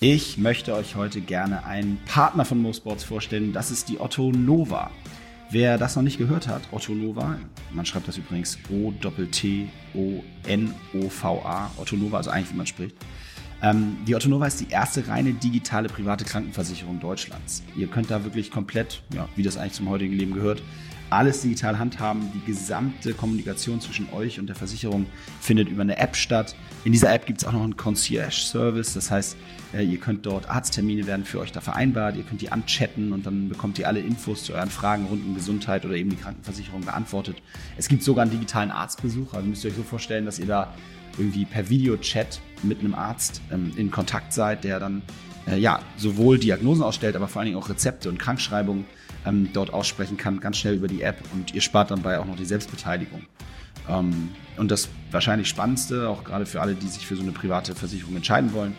Ich möchte euch heute gerne einen Partner von MoSports vorstellen. Das ist die Otto Nova. Wer das noch nicht gehört hat, Otto Nova, man schreibt das übrigens O-T-T-O-N-O-V-A, Otto Nova, also eigentlich wie man spricht. Ähm, die Otto Nova ist die erste reine digitale private Krankenversicherung Deutschlands. Ihr könnt da wirklich komplett, ja, wie das eigentlich zum heutigen Leben gehört, alles digital handhaben. Die gesamte Kommunikation zwischen euch und der Versicherung findet über eine App statt. In dieser App gibt es auch noch einen Concierge-Service. Das heißt, äh, ihr könnt dort Arzttermine werden für euch da vereinbart. Ihr könnt die anchatten und dann bekommt ihr alle Infos zu euren Fragen rund um Gesundheit oder eben die Krankenversicherung beantwortet. Es gibt sogar einen digitalen Arztbesuch. Also müsst ihr euch so vorstellen, dass ihr da irgendwie per Videochat mit einem Arzt ähm, in Kontakt seid, der dann äh, ja sowohl Diagnosen ausstellt, aber vor allen Dingen auch Rezepte und Krankschreibungen ähm, dort aussprechen kann, ganz schnell über die App und ihr spart dabei auch noch die Selbstbeteiligung. Ähm, und das wahrscheinlich Spannendste, auch gerade für alle, die sich für so eine private Versicherung entscheiden wollen,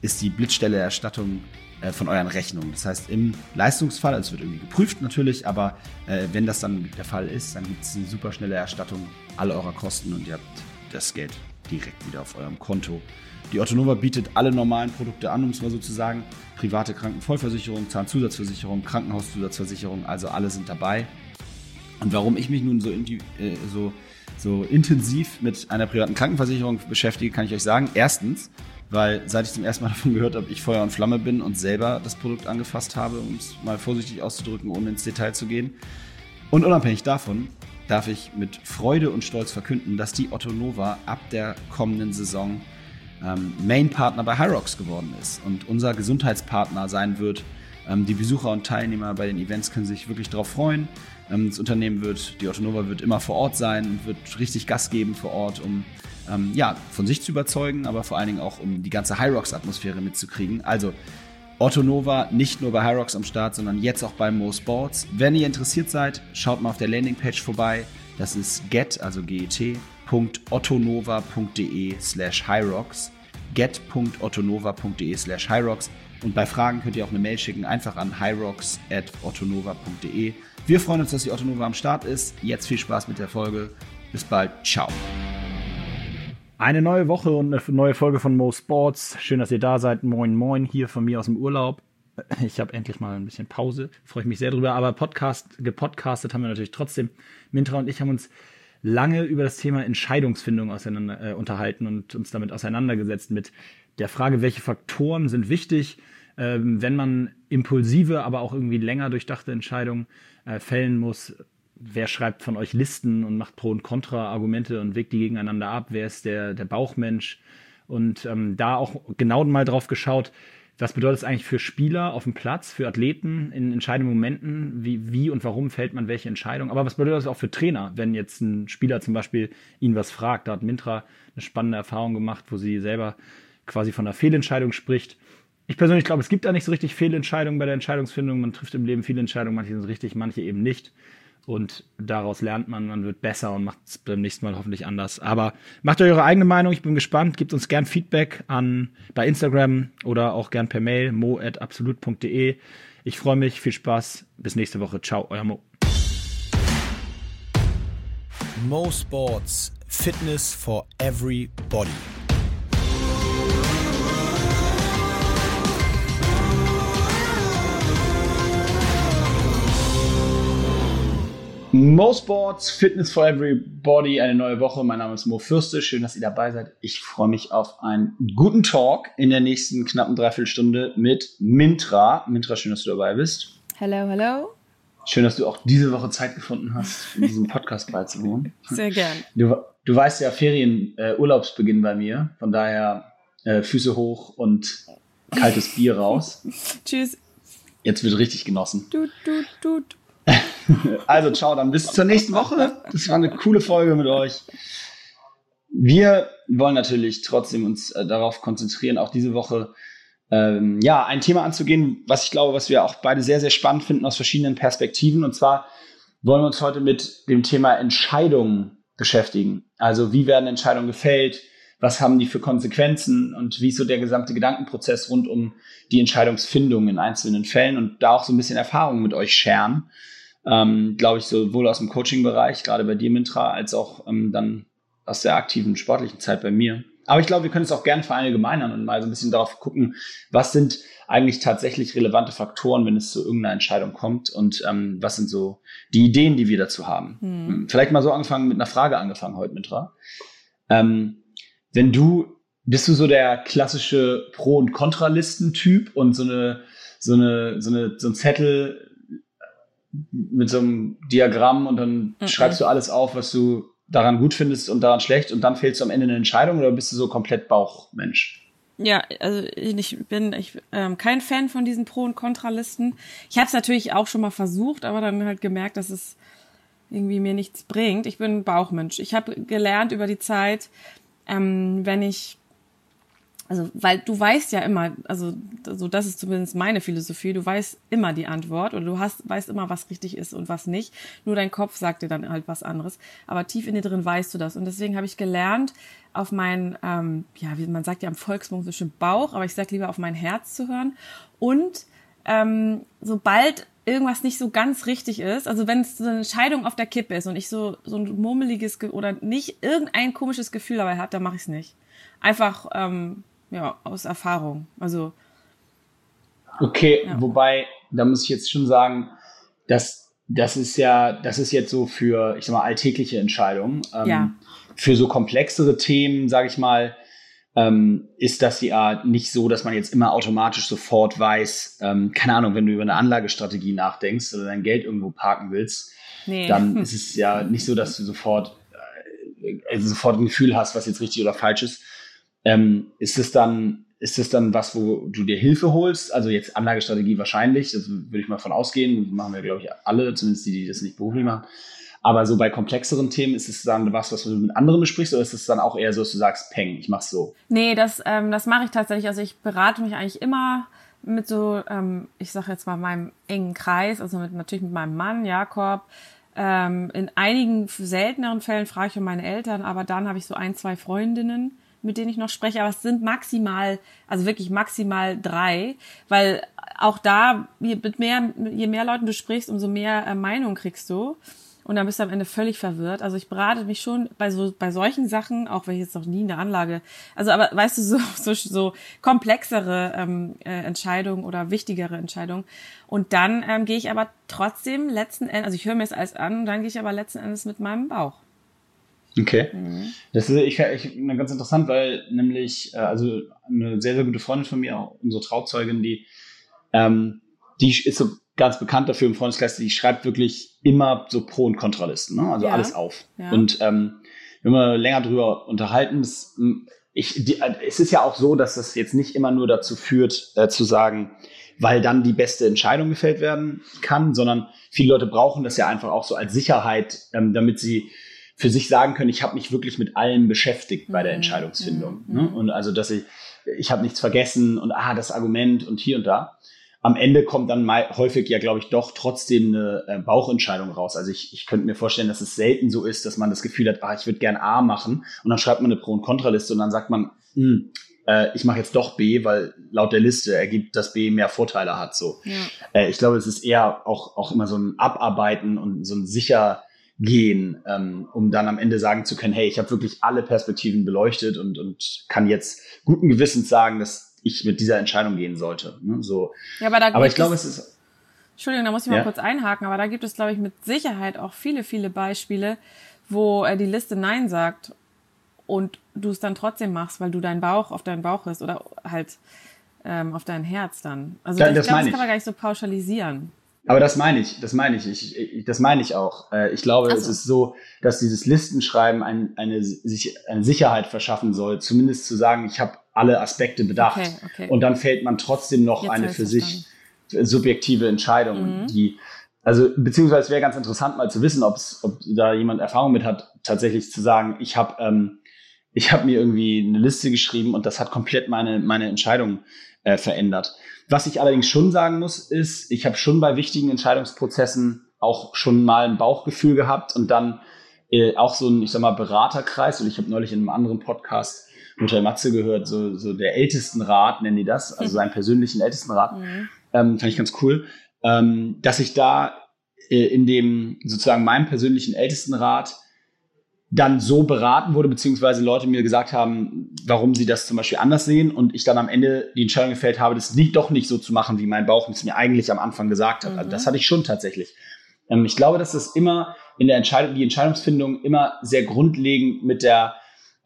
ist die Blitzstelle-Erstattung äh, von euren Rechnungen. Das heißt, im Leistungsfall, also es wird irgendwie geprüft natürlich, aber äh, wenn das dann der Fall ist, dann gibt es eine super schnelle Erstattung aller eurer Kosten und ihr habt das Geld direkt wieder auf eurem Konto. Die Ottonova bietet alle normalen Produkte an, um es mal so zu sagen. Private Krankenvollversicherung, Zahnzusatzversicherung, Krankenhauszusatzversicherung, also alle sind dabei. Und warum ich mich nun so, äh, so, so intensiv mit einer privaten Krankenversicherung beschäftige, kann ich euch sagen. Erstens, weil seit ich zum ersten Mal davon gehört habe, ich Feuer und Flamme bin und selber das Produkt angefasst habe, um es mal vorsichtig auszudrücken, ohne ins Detail zu gehen. Und unabhängig davon darf ich mit Freude und Stolz verkünden, dass die Otto Nova ab der kommenden Saison ähm, Main-Partner bei Hyrox geworden ist und unser Gesundheitspartner sein wird. Ähm, die Besucher und Teilnehmer bei den Events können sich wirklich darauf freuen. Ähm, das Unternehmen wird, die Otto Nova wird immer vor Ort sein und wird richtig Gas geben vor Ort, um ähm, ja, von sich zu überzeugen, aber vor allen Dingen auch, um die ganze Hyrox-Atmosphäre mitzukriegen. Also Otto Nova nicht nur bei Hyrox am Start, sondern jetzt auch bei Mo Sports. Wenn ihr interessiert seid, schaut mal auf der Landingpage vorbei. Das ist get, also get.ottonova.de slash hyrox. get.ottonova.de slash hyrox. Und bei Fragen könnt ihr auch eine Mail schicken, einfach an hyrox.ottonova.de. Wir freuen uns, dass die Ottonova am Start ist. Jetzt viel Spaß mit der Folge. Bis bald. Ciao. Eine neue Woche und eine neue Folge von Mo Sports. Schön, dass ihr da seid. Moin, moin, hier von mir aus dem Urlaub. Ich habe endlich mal ein bisschen Pause. Freue ich mich sehr drüber. Aber Podcast, gepodcastet haben wir natürlich trotzdem. Mintra und ich haben uns lange über das Thema Entscheidungsfindung auseinander, äh, unterhalten und uns damit auseinandergesetzt mit der Frage, welche Faktoren sind wichtig, ähm, wenn man impulsive, aber auch irgendwie länger durchdachte Entscheidungen äh, fällen muss wer schreibt von euch Listen und macht Pro- und Kontra-Argumente und wägt die gegeneinander ab, wer ist der, der Bauchmensch. Und ähm, da auch genau mal drauf geschaut, was bedeutet eigentlich für Spieler auf dem Platz, für Athleten in entscheidenden Momenten, wie, wie und warum fällt man welche Entscheidung. Aber was bedeutet das auch für Trainer, wenn jetzt ein Spieler zum Beispiel ihn was fragt? Da hat Mintra eine spannende Erfahrung gemacht, wo sie selber quasi von einer Fehlentscheidung spricht. Ich persönlich glaube, es gibt da nicht so richtig Fehlentscheidungen bei der Entscheidungsfindung. Man trifft im Leben viele Entscheidungen, manche sind richtig, manche eben nicht. Und daraus lernt man, man wird besser und macht es beim nächsten Mal hoffentlich anders. Aber macht euch eure eigene Meinung, ich bin gespannt. Gebt uns gern Feedback an bei Instagram oder auch gern per Mail mo@absolut.de. Ich freue mich, viel Spaß, bis nächste Woche. Ciao, euer Mo. Mo Sports Fitness for everybody. Mo Sports, Fitness for Everybody, eine neue Woche. Mein Name ist Mo Fürste. Schön, dass ihr dabei seid. Ich freue mich auf einen guten Talk in der nächsten knappen Dreiviertelstunde mit Mintra. Mintra, schön, dass du dabei bist. Hello, hello. Schön, dass du auch diese Woche Zeit gefunden hast, in diesem Podcast beizuwohnen. Sehr gern. Du, du weißt ja, Ferien, äh, Urlaubsbeginn bei mir. Von daher äh, Füße hoch und kaltes Bier raus. Tschüss. Jetzt wird richtig genossen. Tut, tut, tut. Also ciao, dann bis zur nächsten Woche. Das war eine coole Folge mit euch. Wir wollen natürlich trotzdem uns äh, darauf konzentrieren, auch diese Woche ähm, ja ein Thema anzugehen, was ich glaube, was wir auch beide sehr sehr spannend finden aus verschiedenen Perspektiven. Und zwar wollen wir uns heute mit dem Thema Entscheidungen beschäftigen. Also wie werden Entscheidungen gefällt? Was haben die für Konsequenzen und wie ist so der gesamte Gedankenprozess rund um die Entscheidungsfindung in einzelnen Fällen und da auch so ein bisschen Erfahrung mit euch scheren ähm, glaube ich, sowohl aus dem Coaching-Bereich, gerade bei dir, Mintra, als auch ähm, dann aus der aktiven sportlichen Zeit bei mir. aber ich glaube, wir können es auch gerne verallgemeinern und mal so ein bisschen darauf gucken, was sind eigentlich tatsächlich relevante Faktoren, wenn es zu irgendeiner Entscheidung kommt und ähm, was sind so die Ideen, die wir dazu haben. Hm. Vielleicht mal so angefangen mit einer Frage angefangen heute, Mitra. Ähm, wenn du, bist du so der klassische Pro- und Kontralistentyp und so eine, so eine, so eine, so ein Zettel mit so einem Diagramm und dann mhm. schreibst du alles auf, was du daran gut findest und daran schlecht und dann fällst du am Ende eine Entscheidung oder bist du so komplett Bauchmensch? Ja, also ich bin ich ähm, kein Fan von diesen Pro- und Kontralisten. Ich habe es natürlich auch schon mal versucht, aber dann halt gemerkt, dass es irgendwie mir nichts bringt. Ich bin Bauchmensch. Ich habe gelernt über die Zeit, ähm, wenn ich also, weil du weißt ja immer, also, also das ist zumindest meine Philosophie, du weißt immer die Antwort oder du hast, weißt immer, was richtig ist und was nicht. Nur dein Kopf sagt dir dann halt was anderes. Aber tief in dir drin weißt du das. Und deswegen habe ich gelernt, auf meinen, ähm, ja, wie man sagt ja am Volksmund so schön Bauch, aber ich sag lieber auf mein Herz zu hören. Und ähm, sobald irgendwas nicht so ganz richtig ist, also wenn es so eine Entscheidung auf der Kippe ist und ich so so ein murmeliges oder nicht irgendein komisches Gefühl dabei habe, dann mache ich es nicht. Einfach ähm, ja, aus Erfahrung. Also. Okay, ja. wobei, da muss ich jetzt schon sagen, dass das ist ja, das ist jetzt so für, ich sag mal, alltägliche Entscheidungen. Ähm, ja. Für so komplexere Themen, sage ich mal, ähm, ist das ja nicht so, dass man jetzt immer automatisch sofort weiß, ähm, keine Ahnung, wenn du über eine Anlagestrategie nachdenkst oder dein Geld irgendwo parken willst, nee. dann ist es ja nicht so, dass du sofort, äh, also sofort ein Gefühl hast, was jetzt richtig oder falsch ist, ähm, ist es dann, ist es dann was, wo du dir Hilfe holst? Also jetzt Anlagestrategie wahrscheinlich, das würde ich mal von ausgehen, das machen wir, glaube ich, alle, zumindest die, die das nicht beruflich machen. Aber so bei komplexeren Themen ist es dann was, was du mit anderen besprichst, oder ist es dann auch eher so, dass du sagst, peng, ich mach's so? Nee, das, ähm, das mache ich tatsächlich. Also ich berate mich eigentlich immer mit so, ähm, ich sage jetzt mal meinem engen Kreis, also mit, natürlich mit meinem Mann, Jakob. Ähm, in einigen selteneren Fällen frage ich um meine Eltern, aber dann habe ich so ein, zwei Freundinnen, mit denen ich noch spreche, aber es sind maximal, also wirklich maximal drei, weil auch da, je, mit mehr, je mehr Leuten du sprichst, umso mehr äh, Meinung kriegst du. Und dann bist du am Ende völlig verwirrt. Also ich berate mich schon bei so bei solchen Sachen, auch wenn ich jetzt noch nie in der Anlage, also aber weißt du so so, so komplexere ähm, äh, Entscheidungen oder wichtigere Entscheidungen. Und dann ähm, gehe ich aber trotzdem letzten Endes, also ich höre mir es alles an, dann gehe ich aber letzten Endes mit meinem Bauch. Okay. Mhm. Das ist ich, ich, ganz interessant, weil nämlich, äh, also eine sehr, sehr gute Freundin von mir, unsere Trauzeugin, die, ähm, die ist so ganz bekannt dafür im Freundeskreis, die schreibt wirklich immer so Pro- und Kontralisten, ne? also ja. alles auf. Ja. Und ähm, wenn wir länger drüber unterhalten, das, ich, die, es ist ja auch so, dass das jetzt nicht immer nur dazu führt, äh, zu sagen, weil dann die beste Entscheidung gefällt werden kann, sondern viele Leute brauchen das ja einfach auch so als Sicherheit, ähm, damit sie für sich sagen können, ich habe mich wirklich mit allem beschäftigt bei der mhm. Entscheidungsfindung. Mhm. Ne? Und also, dass ich, ich habe nichts vergessen und ah, das Argument und hier und da. Am Ende kommt dann mal häufig ja, glaube ich, doch trotzdem eine äh, Bauchentscheidung raus. Also ich, ich könnte mir vorstellen, dass es selten so ist, dass man das Gefühl hat, ah, ich würde gern A machen und dann schreibt man eine Pro- und Kontraliste und dann sagt man, hm, äh, ich mache jetzt doch B, weil laut der Liste ergibt, dass B mehr Vorteile hat. So, ja. äh, ich glaube, es ist eher auch auch immer so ein Abarbeiten und so ein sicher gehen, ähm, um dann am Ende sagen zu können, hey, ich habe wirklich alle Perspektiven beleuchtet und, und kann jetzt guten Gewissens sagen, dass ich mit dieser Entscheidung gehen sollte. Ne? So. Ja, aber, da aber ich glaube, es ist. Entschuldigung, da muss ich mal ja? kurz einhaken, aber da gibt es, glaube ich, mit Sicherheit auch viele, viele Beispiele, wo äh, die Liste Nein sagt und du es dann trotzdem machst, weil du deinen Bauch auf deinen Bauch hast oder halt ähm, auf dein Herz dann. Also ja, ich glaube, das kann man gar nicht so pauschalisieren. Aber das meine ich, das meine ich, ich, ich das meine ich auch. Äh, ich glaube, also. es ist so, dass dieses Listenschreiben ein, eine, sich, eine Sicherheit verschaffen soll, zumindest zu sagen, ich habe alle Aspekte bedacht. Okay, okay. Und dann fällt man trotzdem noch Jetzt eine für sich subjektive Entscheidung, mhm. die also beziehungsweise wäre ganz interessant mal zu wissen, ob's, ob da jemand Erfahrung mit hat, tatsächlich zu sagen, ich habe ähm, ich habe mir irgendwie eine Liste geschrieben und das hat komplett meine meine Entscheidung äh, verändert. Was ich allerdings schon sagen muss, ist, ich habe schon bei wichtigen Entscheidungsprozessen auch schon mal ein Bauchgefühl gehabt und dann äh, auch so ein, ich sag mal, Beraterkreis. Und ich habe neulich in einem anderen Podcast Mutter Matze gehört, so, so der Ältestenrat, nennen die das, also seinen persönlichen Ältestenrat. Mhm. Ähm, fand ich ganz cool. Ähm, dass ich da äh, in dem sozusagen meinem persönlichen Ältestenrat dann so beraten wurde, beziehungsweise Leute mir gesagt haben, warum sie das zum Beispiel anders sehen und ich dann am Ende die Entscheidung gefällt habe, das nicht, doch nicht so zu machen, wie mein Bauch es mir eigentlich am Anfang gesagt hat. Mhm. Also das hatte ich schon tatsächlich. Ähm, ich glaube, dass das immer in der Entscheidung, die Entscheidungsfindung immer sehr grundlegend mit der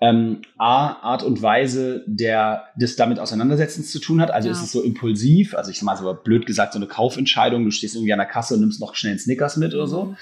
ähm, A, Art und Weise der, des damit Auseinandersetzens zu tun hat. Also ja. ist es so impulsiv, also ich sag mal so blöd gesagt, so eine Kaufentscheidung, du stehst irgendwie an der Kasse und nimmst noch schnell einen Snickers mit oder so.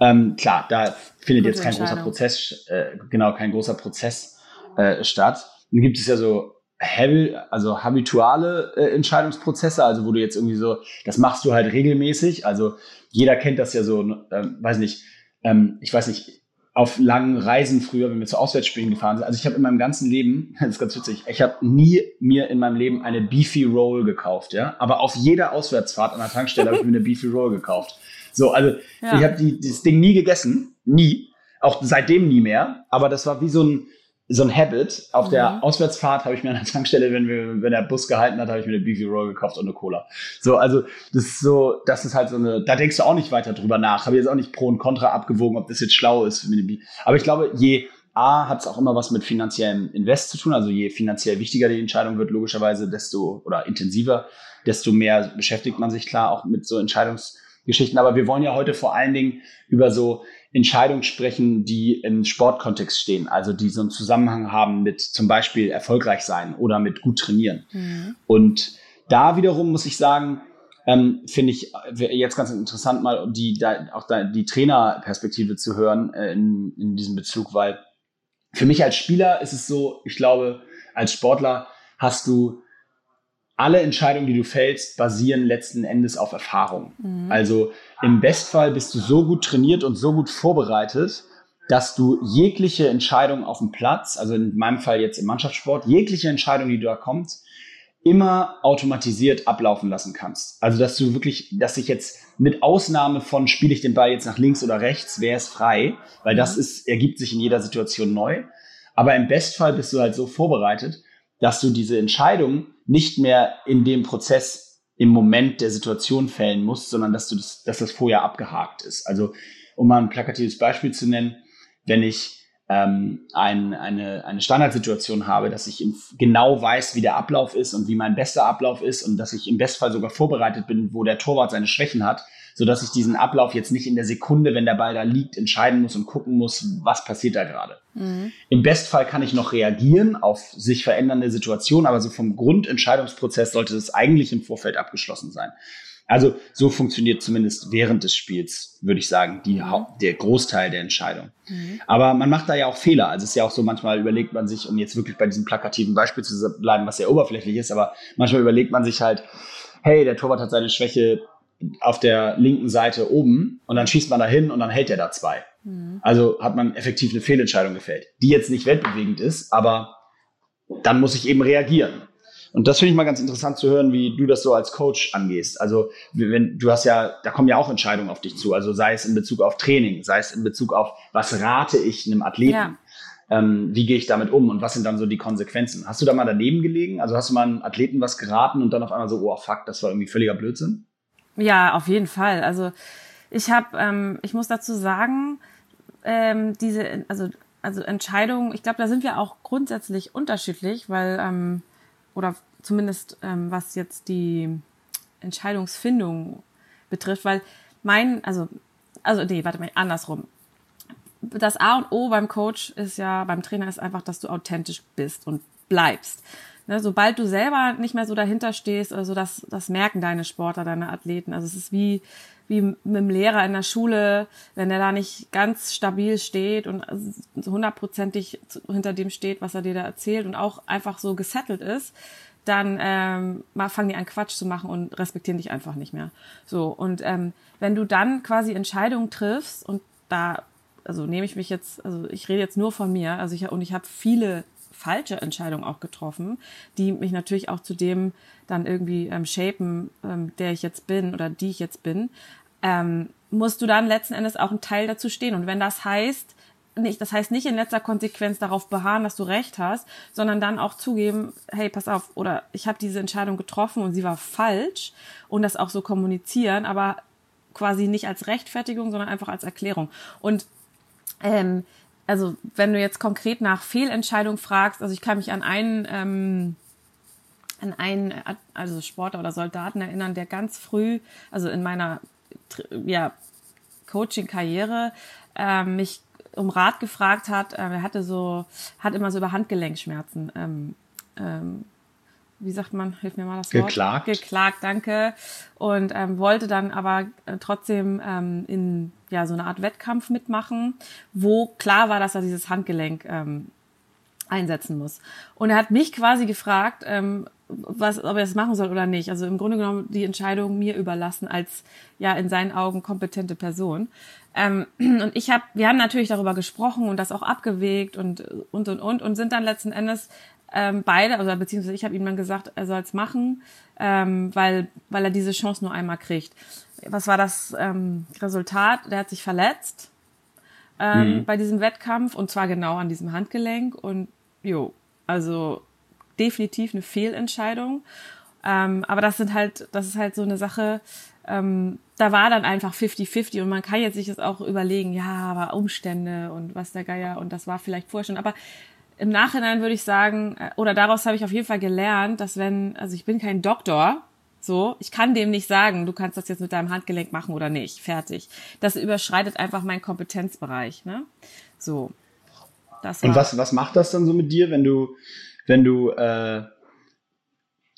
Ähm, klar, da findet Gute jetzt kein großer Prozess, äh, genau, kein großer Prozess äh, statt. Dann gibt es ja so Habi also habituale äh, Entscheidungsprozesse, also wo du jetzt irgendwie so, das machst du halt regelmäßig. Also jeder kennt das ja so, ähm, weiß nicht, ähm, ich weiß nicht, auf langen Reisen früher, wenn wir zu Auswärtsspielen gefahren sind. Also ich habe in meinem ganzen Leben, das ist ganz witzig, ich habe nie mir in meinem Leben eine Beefy Roll gekauft, ja. Aber auf jeder Auswärtsfahrt an der Tankstelle habe ich mir eine Beefy Roll gekauft. So, also ja. ich habe das Ding nie gegessen, nie, auch seitdem nie mehr. Aber das war wie so ein so ein Habit. Auf mhm. der Auswärtsfahrt habe ich mir an der Tankstelle, wenn wir, wenn der Bus gehalten hat, habe ich mir eine Beefy Roll gekauft und eine Cola. So, also das ist so, das ist halt so eine, da denkst du auch nicht weiter drüber nach. Habe jetzt auch nicht Pro und Contra abgewogen, ob das jetzt schlau ist. Aber ich glaube, je A hat es auch immer was mit finanziellem Invest zu tun. Also je finanziell wichtiger die Entscheidung wird, logischerweise, desto oder intensiver, desto mehr beschäftigt man sich klar auch mit so Entscheidungsgeschichten. Aber wir wollen ja heute vor allen Dingen über so Entscheidungen sprechen, die im Sportkontext stehen, also die so einen Zusammenhang haben mit zum Beispiel erfolgreich sein oder mit gut trainieren. Mhm. Und da wiederum muss ich sagen, ähm, finde ich jetzt ganz interessant mal die da, auch da, die Trainerperspektive zu hören äh, in, in diesem Bezug, weil für mich als Spieler ist es so, ich glaube, als Sportler hast du alle Entscheidungen, die du fällst, basieren letzten Endes auf Erfahrung. Mhm. Also im Bestfall bist du so gut trainiert und so gut vorbereitet, dass du jegliche Entscheidung auf dem Platz, also in meinem Fall jetzt im Mannschaftssport, jegliche Entscheidung, die da kommt, immer automatisiert ablaufen lassen kannst. Also dass du wirklich, dass ich jetzt mit Ausnahme von spiele ich den Ball jetzt nach links oder rechts, wäre es frei, weil das mhm. ist ergibt sich in jeder Situation neu. Aber im Bestfall bist du halt so vorbereitet, dass du diese Entscheidung nicht mehr in dem Prozess im Moment der Situation fällen musst, sondern dass du das, dass das vorher abgehakt ist. Also, um mal ein plakatives Beispiel zu nennen, wenn ich ähm, ein, eine, eine Standardsituation habe, dass ich genau weiß, wie der Ablauf ist und wie mein bester Ablauf ist und dass ich im Bestfall sogar vorbereitet bin, wo der Torwart seine Schwächen hat, so dass ich diesen Ablauf jetzt nicht in der Sekunde, wenn der Ball da liegt, entscheiden muss und gucken muss, was passiert da gerade. Mhm. Im Bestfall kann ich noch reagieren auf sich verändernde Situationen, aber so vom Grundentscheidungsprozess sollte das eigentlich im Vorfeld abgeschlossen sein. Also so funktioniert zumindest während des Spiels, würde ich sagen, die, mhm. der Großteil der Entscheidung. Mhm. Aber man macht da ja auch Fehler. Also es ist ja auch so, manchmal überlegt man sich, um jetzt wirklich bei diesem plakativen Beispiel zu bleiben, was sehr oberflächlich ist, aber manchmal überlegt man sich halt, hey, der Torwart hat seine Schwäche auf der linken Seite oben und dann schießt man da hin und dann hält er da zwei. Mhm. Also hat man effektiv eine Fehlentscheidung gefällt, die jetzt nicht weltbewegend ist, aber dann muss ich eben reagieren. Und das finde ich mal ganz interessant zu hören, wie du das so als Coach angehst. Also wenn du hast ja, da kommen ja auch Entscheidungen auf dich zu. Also sei es in Bezug auf Training, sei es in Bezug auf, was rate ich einem Athleten? Ja. Ähm, wie gehe ich damit um und was sind dann so die Konsequenzen? Hast du da mal daneben gelegen? Also hast du mal einem Athleten was geraten und dann auf einmal so, oh fuck, das war irgendwie völliger Blödsinn? Ja, auf jeden Fall. Also ich habe, ähm, ich muss dazu sagen, ähm, diese, also also Entscheidungen, ich glaube, da sind wir auch grundsätzlich unterschiedlich, weil ähm, oder zumindest ähm, was jetzt die Entscheidungsfindung betrifft, weil mein, also also nee, warte mal, andersrum. Das A und O beim Coach ist ja, beim Trainer ist einfach, dass du authentisch bist und bleibst. Ne, sobald du selber nicht mehr so dahinter stehst, also das, das merken deine Sportler, deine Athleten. Also es ist wie, wie mit dem Lehrer in der Schule, wenn der da nicht ganz stabil steht und hundertprozentig hinter dem steht, was er dir da erzählt und auch einfach so gesettelt ist, dann ähm, mal fangen die an Quatsch zu machen und respektieren dich einfach nicht mehr. So und ähm, wenn du dann quasi Entscheidungen triffst und da also nehme ich mich jetzt, also ich rede jetzt nur von mir, also ich und ich habe viele falsche Entscheidung auch getroffen, die mich natürlich auch zu dem dann irgendwie ähm, shapen, ähm, der ich jetzt bin oder die ich jetzt bin, ähm, musst du dann letzten Endes auch ein Teil dazu stehen. Und wenn das heißt, nicht, das heißt nicht in letzter Konsequenz darauf beharren, dass du recht hast, sondern dann auch zugeben, hey, pass auf, oder ich habe diese Entscheidung getroffen und sie war falsch und das auch so kommunizieren, aber quasi nicht als Rechtfertigung, sondern einfach als Erklärung. Und ähm, also wenn du jetzt konkret nach Fehlentscheidung fragst, also ich kann mich an einen, ähm, an einen, also Sportler oder Soldaten erinnern, der ganz früh, also in meiner ja, Coaching-Karriere, äh, mich um Rat gefragt hat. Äh, er hatte so, hat immer so über Handgelenkschmerzen. Ähm, ähm, wie sagt man, hilf mir mal das Wort. Geklagt. Geklagt, danke. Und ähm, wollte dann aber äh, trotzdem ähm, in ja so eine Art Wettkampf mitmachen, wo klar war, dass er dieses Handgelenk ähm, einsetzen muss. Und er hat mich quasi gefragt, ähm, was, ob er das machen soll oder nicht. Also im Grunde genommen die Entscheidung mir überlassen als ja in seinen Augen kompetente Person. Ähm, und ich habe, wir haben natürlich darüber gesprochen und das auch abgewegt und und und und und sind dann letzten Endes ähm, beide, also beziehungsweise ich habe ihm dann gesagt, er soll es machen, ähm, weil weil er diese Chance nur einmal kriegt. Was war das ähm, Resultat? Der hat sich verletzt ähm, mhm. bei diesem Wettkampf und zwar genau an diesem Handgelenk und jo, also definitiv eine Fehlentscheidung. Ähm, aber das sind halt, das ist halt so eine Sache, ähm, da war dann einfach 50-50 und man kann jetzt sich das auch überlegen, ja, aber Umstände und was der Geier und das war vielleicht vorher schon. Aber im Nachhinein würde ich sagen, äh, oder daraus habe ich auf jeden Fall gelernt, dass wenn, also ich bin kein Doktor, so, ich kann dem nicht sagen, du kannst das jetzt mit deinem Handgelenk machen oder nicht, fertig. Das überschreitet einfach meinen Kompetenzbereich, ne? So. Das und was, was macht das dann so mit dir, wenn du, wenn du äh,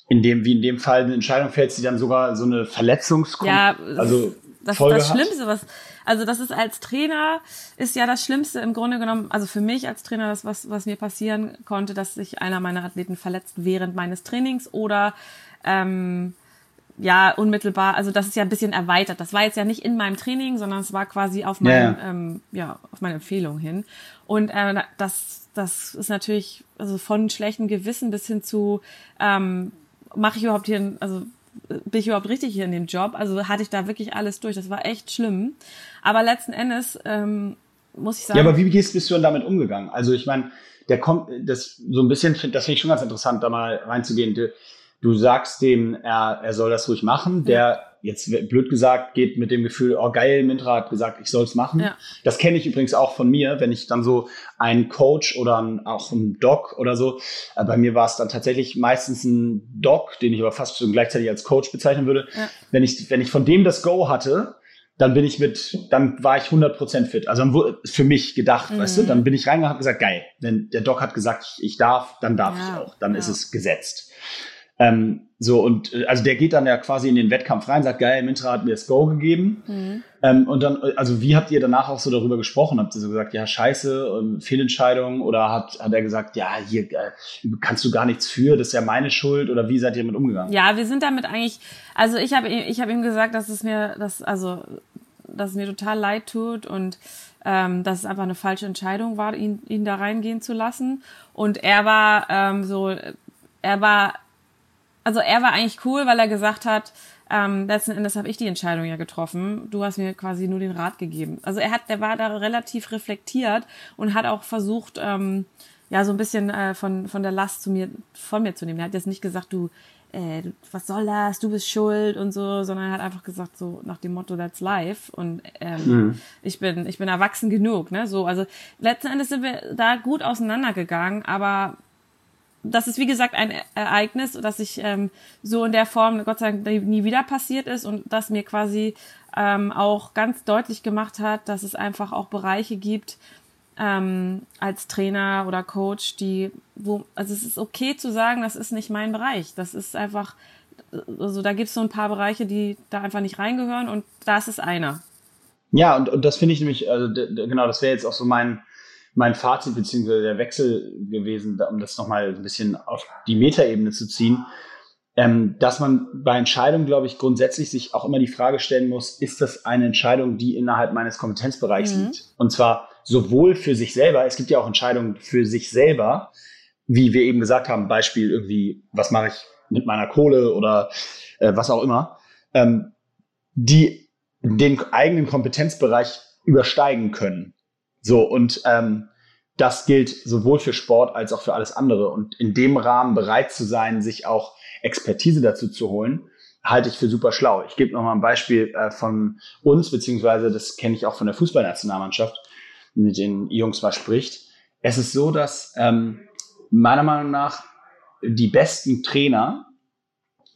in dem, wie in dem Fall eine Entscheidung fällst, die dann sogar so eine Verletzungskom ja, also das, Folge das Schlimmste, was, also das ist als Trainer, ist ja das Schlimmste im Grunde genommen, also für mich als Trainer, das, was, was mir passieren konnte, dass sich einer meiner Athleten verletzt während meines Trainings oder ähm, ja, unmittelbar, also das ist ja ein bisschen erweitert. Das war jetzt ja nicht in meinem Training, sondern es war quasi auf mein, ja. Ähm, ja, auf meine Empfehlung hin. Und äh, das, das ist natürlich also von schlechtem Gewissen bis hin zu ähm, mache ich überhaupt hier, also bin ich überhaupt richtig hier in dem Job? Also hatte ich da wirklich alles durch. Das war echt schlimm. Aber letzten Endes ähm, muss ich sagen. Ja, aber wie gehst, bist du denn damit umgegangen? Also ich meine, der kommt, das so ein bisschen, das finde ich schon ganz interessant, da mal reinzugehen. Du, sagst dem, er, er soll das ruhig machen. Der jetzt blöd gesagt, geht mit dem Gefühl, oh geil, Mintra hat gesagt, ich soll es machen. Ja. Das kenne ich übrigens auch von mir, wenn ich dann so einen Coach oder ein, auch ein Doc oder so, äh, bei mir war es dann tatsächlich meistens ein Doc, den ich aber fast schon gleichzeitig als Coach bezeichnen würde. Ja. Wenn ich, wenn ich von dem das Go hatte, dann bin ich mit, dann war ich 100% fit. Also für mich gedacht, mhm. weißt du, dann bin ich reingegangen und habe gesagt, geil, wenn der Doc hat gesagt, ich, ich darf, dann darf ja. ich auch, dann ist es gesetzt. Ähm, so, und äh, also der geht dann ja quasi in den Wettkampf rein, sagt, geil, Mintra hat mir das Go gegeben. Mhm. Ähm, und dann, also wie habt ihr danach auch so darüber gesprochen? Habt ihr so gesagt, ja, scheiße, ähm, Fehlentscheidung? Oder hat, hat er gesagt, ja, hier äh, kannst du gar nichts für, das ist ja meine Schuld? Oder wie seid ihr damit umgegangen? Ja, wir sind damit eigentlich, also ich habe ich hab ihm gesagt, dass es mir, dass, also, dass es mir total leid tut und ähm, dass es einfach eine falsche Entscheidung war, ihn, ihn da reingehen zu lassen. Und er war ähm, so, er war also er war eigentlich cool, weil er gesagt hat, ähm, letzten Endes habe ich die Entscheidung ja getroffen. Du hast mir quasi nur den Rat gegeben. Also er hat, der war da relativ reflektiert und hat auch versucht, ähm, ja, so ein bisschen äh, von, von der Last zu mir, von mir zu nehmen. Er hat jetzt nicht gesagt, du, äh, was soll das, du bist schuld und so, sondern er hat einfach gesagt, so nach dem Motto, that's life. Und ähm, mhm. ich bin, ich bin erwachsen genug, ne? So, also letzten Endes sind wir da gut auseinandergegangen, aber das ist wie gesagt ein Ereignis, das sich ähm, so in der Form Gott sei Dank nie wieder passiert ist und das mir quasi ähm, auch ganz deutlich gemacht hat, dass es einfach auch Bereiche gibt ähm, als Trainer oder Coach, die wo also es ist okay zu sagen, das ist nicht mein Bereich, das ist einfach also da gibt es so ein paar Bereiche, die da einfach nicht reingehören und das ist einer. Ja, und, und das finde ich nämlich, also genau, das wäre jetzt auch so mein, mein Fazit beziehungsweise der Wechsel gewesen, um das nochmal ein bisschen auf die Metaebene zu ziehen, ähm, dass man bei Entscheidungen, glaube ich, grundsätzlich sich auch immer die Frage stellen muss, ist das eine Entscheidung, die innerhalb meines Kompetenzbereichs mhm. liegt? Und zwar sowohl für sich selber, es gibt ja auch Entscheidungen für sich selber, wie wir eben gesagt haben, Beispiel irgendwie, was mache ich mit meiner Kohle oder äh, was auch immer, ähm, die den eigenen Kompetenzbereich übersteigen können. So, und ähm, das gilt sowohl für Sport als auch für alles andere. Und in dem Rahmen bereit zu sein, sich auch Expertise dazu zu holen, halte ich für super schlau. Ich gebe noch mal ein Beispiel äh, von uns, beziehungsweise das kenne ich auch von der Fußballnationalmannschaft. mit den Jungs mal spricht. Es ist so, dass ähm, meiner Meinung nach die besten Trainer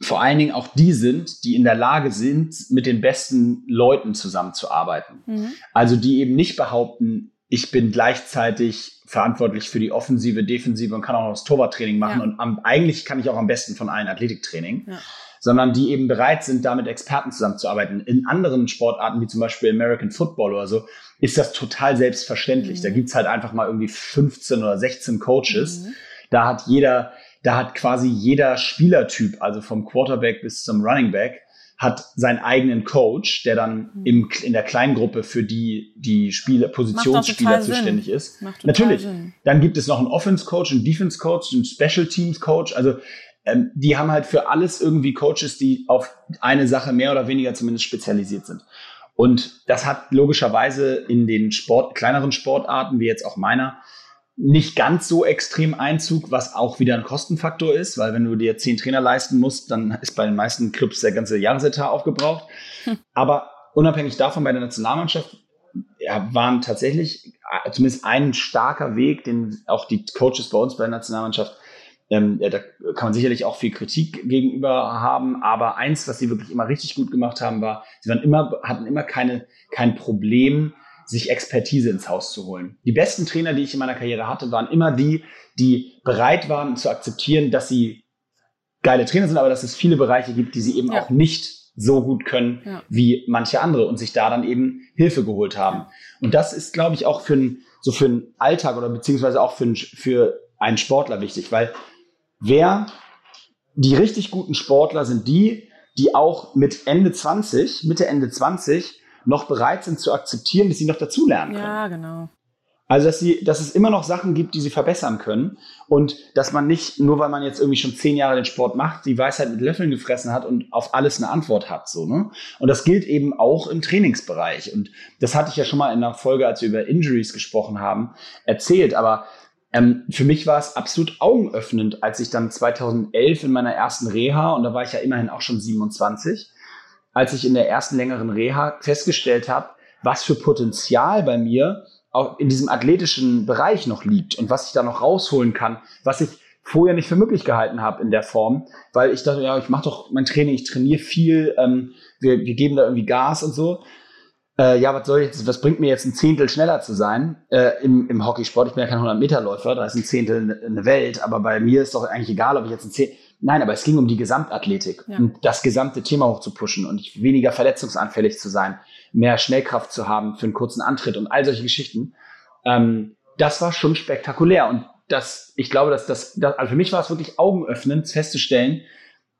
vor allen Dingen auch die sind, die in der Lage sind, mit den besten Leuten zusammenzuarbeiten. Mhm. Also die eben nicht behaupten, ich bin gleichzeitig verantwortlich für die Offensive, Defensive und kann auch noch das Torwarttraining machen. Ja. Und am, eigentlich kann ich auch am besten von allen Athletiktraining. Ja. Sondern die eben bereit sind, da mit Experten zusammenzuarbeiten. In anderen Sportarten, wie zum Beispiel American Football oder so, ist das total selbstverständlich. Mhm. Da gibt's halt einfach mal irgendwie 15 oder 16 Coaches. Mhm. Da hat jeder, da hat quasi jeder Spielertyp, also vom Quarterback bis zum Running Back, hat seinen eigenen Coach, der dann mhm. im, in der Kleingruppe für die, die Spieler, Positionsspieler zuständig Sinn. ist. Natürlich. Sinn. Dann gibt es noch einen Offense Coach, einen Defense Coach, einen Special Teams Coach. Also ähm, die haben halt für alles irgendwie Coaches, die auf eine Sache mehr oder weniger zumindest spezialisiert sind. Und das hat logischerweise in den Sport, kleineren Sportarten, wie jetzt auch meiner, nicht ganz so extrem Einzug, was auch wieder ein Kostenfaktor ist, weil wenn du dir zehn Trainer leisten musst, dann ist bei den meisten Clubs der ganze Jahresetat aufgebraucht. Hm. Aber unabhängig davon bei der Nationalmannschaft ja, waren tatsächlich äh, zumindest ein starker Weg, den auch die Coaches bei uns bei der Nationalmannschaft, ähm, ja, da kann man sicherlich auch viel Kritik gegenüber haben, aber eins, was sie wirklich immer richtig gut gemacht haben, war, sie waren immer, hatten immer keine, kein Problem, sich Expertise ins Haus zu holen. Die besten Trainer, die ich in meiner Karriere hatte, waren immer die, die bereit waren zu akzeptieren, dass sie geile Trainer sind, aber dass es viele Bereiche gibt, die sie eben ja. auch nicht so gut können ja. wie manche andere und sich da dann eben Hilfe geholt haben. Und das ist, glaube ich, auch für einen, so für einen Alltag oder beziehungsweise auch für, einen, für einen Sportler wichtig, weil wer die richtig guten Sportler sind die, die auch mit Ende 20, Mitte Ende 20 noch bereit sind zu akzeptieren, dass sie noch dazulernen können. Ja, genau. Also, dass, sie, dass es immer noch Sachen gibt, die sie verbessern können und dass man nicht, nur weil man jetzt irgendwie schon zehn Jahre den Sport macht, die Weisheit mit Löffeln gefressen hat und auf alles eine Antwort hat. So, ne? Und das gilt eben auch im Trainingsbereich. Und das hatte ich ja schon mal in einer Folge, als wir über Injuries gesprochen haben, erzählt. Aber ähm, für mich war es absolut augenöffnend, als ich dann 2011 in meiner ersten Reha, und da war ich ja immerhin auch schon 27, als ich in der ersten längeren Reha festgestellt habe, was für Potenzial bei mir auch in diesem athletischen Bereich noch liegt und was ich da noch rausholen kann, was ich vorher nicht für möglich gehalten habe in der Form, weil ich dachte, ja, ich mache doch mein Training, ich trainiere viel, ähm, wir, wir geben da irgendwie Gas und so. Äh, ja, was soll jetzt, was bringt mir jetzt ein Zehntel schneller zu sein äh, im, im Hockeysport? Ich bin ja kein 100-Meter-Läufer, da ist ein Zehntel eine Welt, aber bei mir ist doch eigentlich egal, ob ich jetzt ein Zehntel Nein, aber es ging um die Gesamtathletik ja. und das gesamte Thema hochzupuschen und weniger verletzungsanfällig zu sein, mehr Schnellkraft zu haben für einen kurzen Antritt und all solche Geschichten. Ähm, das war schon spektakulär und das, ich glaube, dass das, das also für mich war es wirklich augenöffnend festzustellen,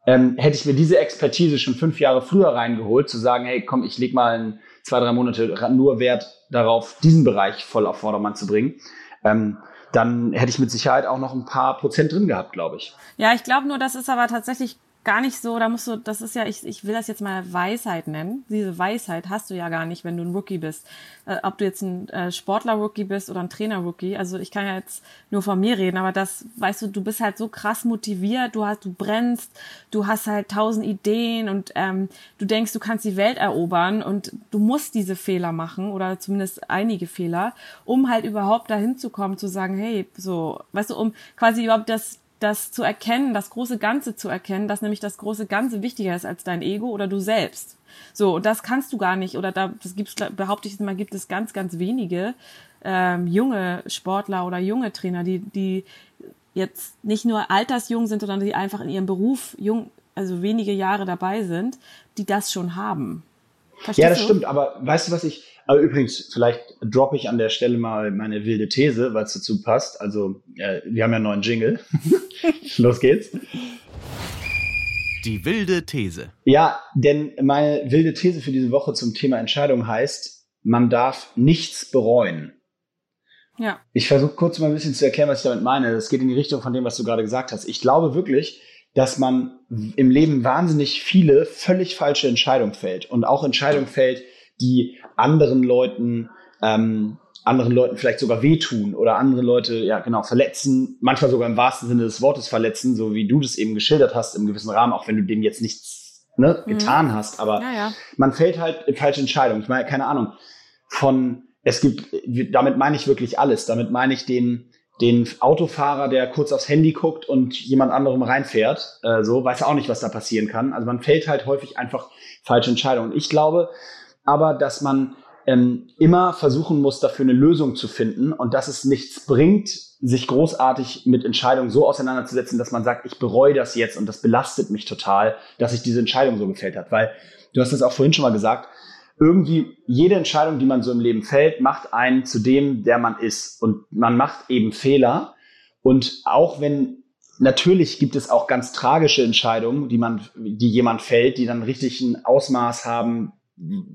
ähm, hätte ich mir diese Expertise schon fünf Jahre früher reingeholt, zu sagen, hey, komm, ich leg mal ein, zwei, drei Monate nur Wert darauf, diesen Bereich voll auf Vordermann zu bringen. Ähm, dann hätte ich mit Sicherheit auch noch ein paar Prozent drin gehabt, glaube ich. Ja, ich glaube nur, das ist aber tatsächlich gar nicht so, da musst du, das ist ja, ich, ich will das jetzt mal Weisheit nennen. Diese Weisheit hast du ja gar nicht, wenn du ein Rookie bist. Äh, ob du jetzt ein äh, Sportler-Rookie bist oder ein Trainer-Rookie. Also ich kann ja jetzt nur von mir reden, aber das, weißt du, du bist halt so krass motiviert, du hast, du brennst, du hast halt tausend Ideen und ähm, du denkst, du kannst die Welt erobern und du musst diese Fehler machen oder zumindest einige Fehler, um halt überhaupt dahin zu kommen, zu sagen, hey, so, weißt du, um quasi überhaupt das das zu erkennen, das große Ganze zu erkennen, dass nämlich das große Ganze wichtiger ist als dein Ego oder du selbst. So, und das kannst du gar nicht, oder da, das gibt's, behaupte ich mal, gibt es ganz, ganz wenige ähm, junge Sportler oder junge Trainer, die, die jetzt nicht nur altersjung sind, sondern die einfach in ihrem Beruf jung, also wenige Jahre dabei sind, die das schon haben. Verstehst ja, das du? stimmt, aber weißt du, was ich, aber übrigens, vielleicht droppe ich an der Stelle mal meine wilde These, weil es dazu passt. Also, äh, wir haben ja einen neuen Jingle. Los geht's. Die wilde These. Ja, denn meine wilde These für diese Woche zum Thema Entscheidung heißt, man darf nichts bereuen. Ja. Ich versuche kurz mal ein bisschen zu erklären, was ich damit meine. Das geht in die Richtung von dem, was du gerade gesagt hast. Ich glaube wirklich, dass man im Leben wahnsinnig viele völlig falsche Entscheidungen fällt und auch Entscheidungen fällt, die anderen Leuten, ähm, anderen Leuten vielleicht sogar wehtun oder andere Leute, ja genau, verletzen, manchmal sogar im wahrsten Sinne des Wortes verletzen, so wie du das eben geschildert hast im gewissen Rahmen, auch wenn du dem jetzt nichts ne, mhm. getan hast. Aber ja, ja. man fällt halt in falsche Entscheidungen. Ich meine, keine Ahnung, von es gibt, damit meine ich wirklich alles. Damit meine ich den, den Autofahrer, der kurz aufs Handy guckt und jemand anderem reinfährt, äh, so, weiß auch nicht, was da passieren kann. Also man fällt halt häufig einfach falsche Entscheidungen. Ich glaube aber, dass man ähm, immer versuchen muss, dafür eine Lösung zu finden und dass es nichts bringt, sich großartig mit Entscheidungen so auseinanderzusetzen, dass man sagt, ich bereue das jetzt und das belastet mich total, dass sich diese Entscheidung so gefällt hat. Weil du hast es auch vorhin schon mal gesagt, irgendwie jede Entscheidung, die man so im Leben fällt, macht einen zu dem, der man ist. Und man macht eben Fehler. Und auch wenn natürlich gibt es auch ganz tragische Entscheidungen, die man, die jemand fällt, die dann richtig ein Ausmaß haben,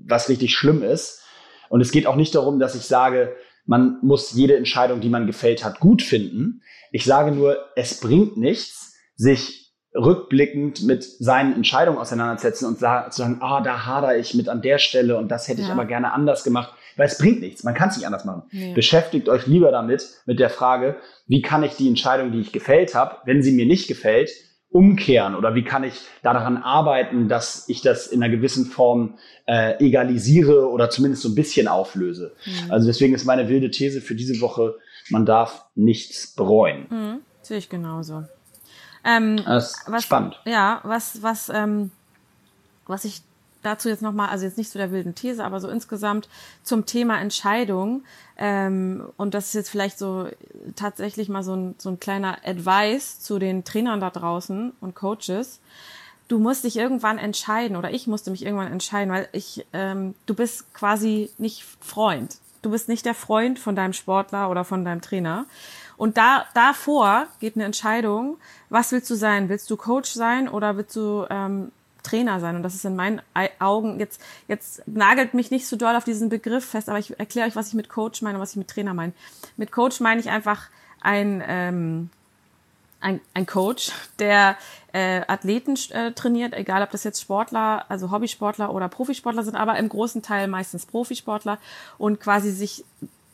was richtig schlimm ist. Und es geht auch nicht darum, dass ich sage, man muss jede Entscheidung, die man gefällt hat, gut finden. Ich sage nur, es bringt nichts, sich rückblickend mit seinen Entscheidungen auseinandersetzen und sa zu sagen, ah, da hader ich mit an der Stelle und das hätte ja. ich aber gerne anders gemacht, weil es bringt nichts. Man kann es nicht anders machen. Nee. Beschäftigt euch lieber damit, mit der Frage, wie kann ich die Entscheidung, die ich gefällt habe, wenn sie mir nicht gefällt, umkehren oder wie kann ich daran arbeiten, dass ich das in einer gewissen Form äh, egalisiere oder zumindest so ein bisschen auflöse. Mhm. Also deswegen ist meine wilde These für diese Woche, man darf nichts bereuen. Mhm. Sehe ich genauso. Ähm, das ist was, spannend. Ja, was, was, ähm, was ich dazu jetzt nochmal, also jetzt nicht zu der wilden These, aber so insgesamt zum Thema Entscheidung. Ähm, und das ist jetzt vielleicht so tatsächlich mal so ein, so ein kleiner Advice zu den Trainern da draußen und Coaches. Du musst dich irgendwann entscheiden oder ich musste mich irgendwann entscheiden, weil ich, ähm, du bist quasi nicht Freund. Du bist nicht der Freund von deinem Sportler oder von deinem Trainer. Und da davor geht eine Entscheidung, was willst du sein? Willst du Coach sein oder willst du ähm, Trainer sein? Und das ist in meinen Augen, jetzt, jetzt nagelt mich nicht so doll auf diesen Begriff fest, aber ich erkläre euch, was ich mit Coach meine und was ich mit Trainer meine. Mit Coach meine ich einfach ein, ähm, ein, ein Coach, der äh, Athleten äh, trainiert, egal ob das jetzt Sportler, also Hobbysportler oder Profisportler sind, aber im großen Teil meistens Profisportler und quasi sich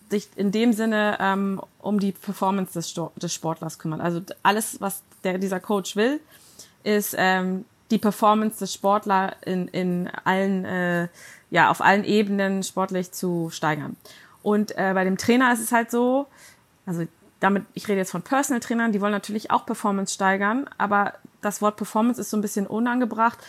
sich in dem Sinne ähm, um die Performance des, des Sportlers kümmert. Also alles, was der, dieser Coach will, ist ähm, die Performance des Sportlers in, in allen, äh, ja, auf allen Ebenen sportlich zu steigern. Und äh, bei dem Trainer ist es halt so, also damit, ich rede jetzt von Personal Trainern, die wollen natürlich auch Performance steigern, aber das Wort Performance ist so ein bisschen unangebracht,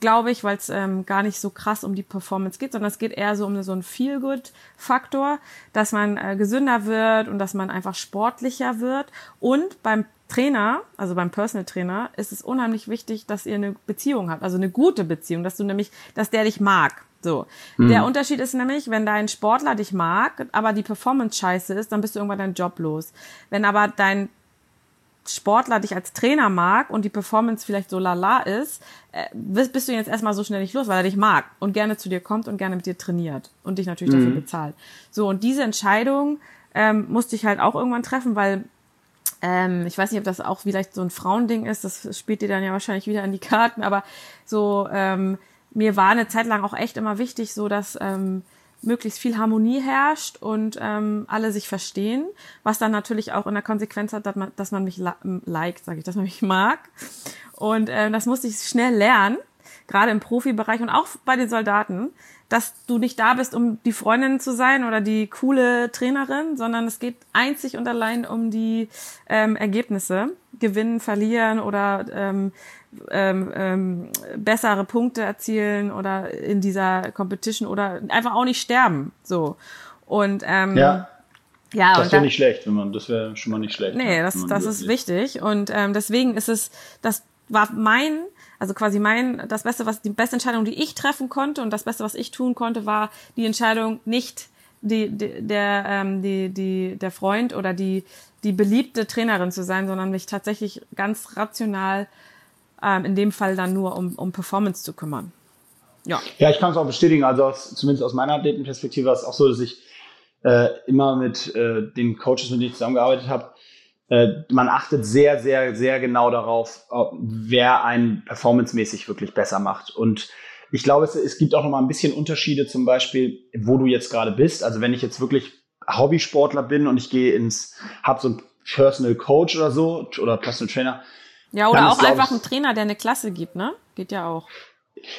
glaube ich, weil es ähm, gar nicht so krass um die Performance geht, sondern es geht eher so um so einen Feel-Good-Faktor, dass man äh, gesünder wird und dass man einfach sportlicher wird. Und beim Trainer, also beim Personal Trainer, ist es unheimlich wichtig, dass ihr eine Beziehung habt, also eine gute Beziehung, dass du nämlich, dass der dich mag. So. Mhm. Der Unterschied ist nämlich, wenn dein Sportler dich mag, aber die Performance scheiße ist, dann bist du irgendwann deinen Job los. Wenn aber dein Sportler dich als Trainer mag und die Performance vielleicht so lala ist, äh, bist, bist du jetzt erstmal so schnell nicht los, weil er dich mag und gerne zu dir kommt und gerne mit dir trainiert und dich natürlich mhm. dafür bezahlt. So, und diese Entscheidung ähm, musste ich halt auch irgendwann treffen, weil ähm, ich weiß nicht, ob das auch vielleicht so ein Frauending ist, das spielt dir dann ja wahrscheinlich wieder in die Karten, aber so, ähm, mir war eine Zeit lang auch echt immer wichtig, so dass ähm, möglichst viel Harmonie herrscht und ähm, alle sich verstehen, was dann natürlich auch in der Konsequenz hat, dass man, dass man mich liked, sage ich, dass man mich mag. Und äh, das musste ich schnell lernen, gerade im Profibereich und auch bei den Soldaten, dass du nicht da bist, um die Freundin zu sein oder die coole Trainerin, sondern es geht einzig und allein um die ähm, Ergebnisse, gewinnen, verlieren oder ähm, ähm, ähm, bessere Punkte erzielen oder in dieser Competition oder einfach auch nicht sterben. So. Und ähm, ja. Ja, das wäre nicht schlecht, wenn man, das wäre schon mal nicht schlecht. Nee, das, das ist wichtig. Und ähm, deswegen ist es, das war mein, also quasi mein, das Beste, was, die beste Entscheidung, die ich treffen konnte und das Beste, was ich tun konnte, war die Entscheidung, nicht die, die, der, ähm, die, die, der Freund oder die, die beliebte Trainerin zu sein, sondern mich tatsächlich ganz rational ähm, in dem Fall dann nur um, um Performance zu kümmern. Ja. Ja, ich kann es auch bestätigen. Also aus, zumindest aus meiner Athletenperspektive war es auch so, dass ich äh, immer mit äh, den Coaches, mit denen ich zusammengearbeitet habe, man achtet sehr, sehr, sehr genau darauf, wer einen performancemäßig wirklich besser macht. Und ich glaube, es, es gibt auch noch mal ein bisschen Unterschiede, zum Beispiel, wo du jetzt gerade bist. Also wenn ich jetzt wirklich Hobbysportler bin und ich gehe ins, habe so einen Personal Coach oder so oder Personal Trainer, ja, oder auch einfach ein Trainer, der eine Klasse gibt, ne? Geht ja auch.